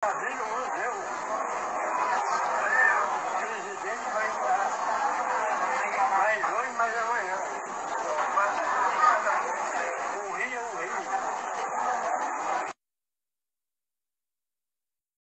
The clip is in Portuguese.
Tá padrinho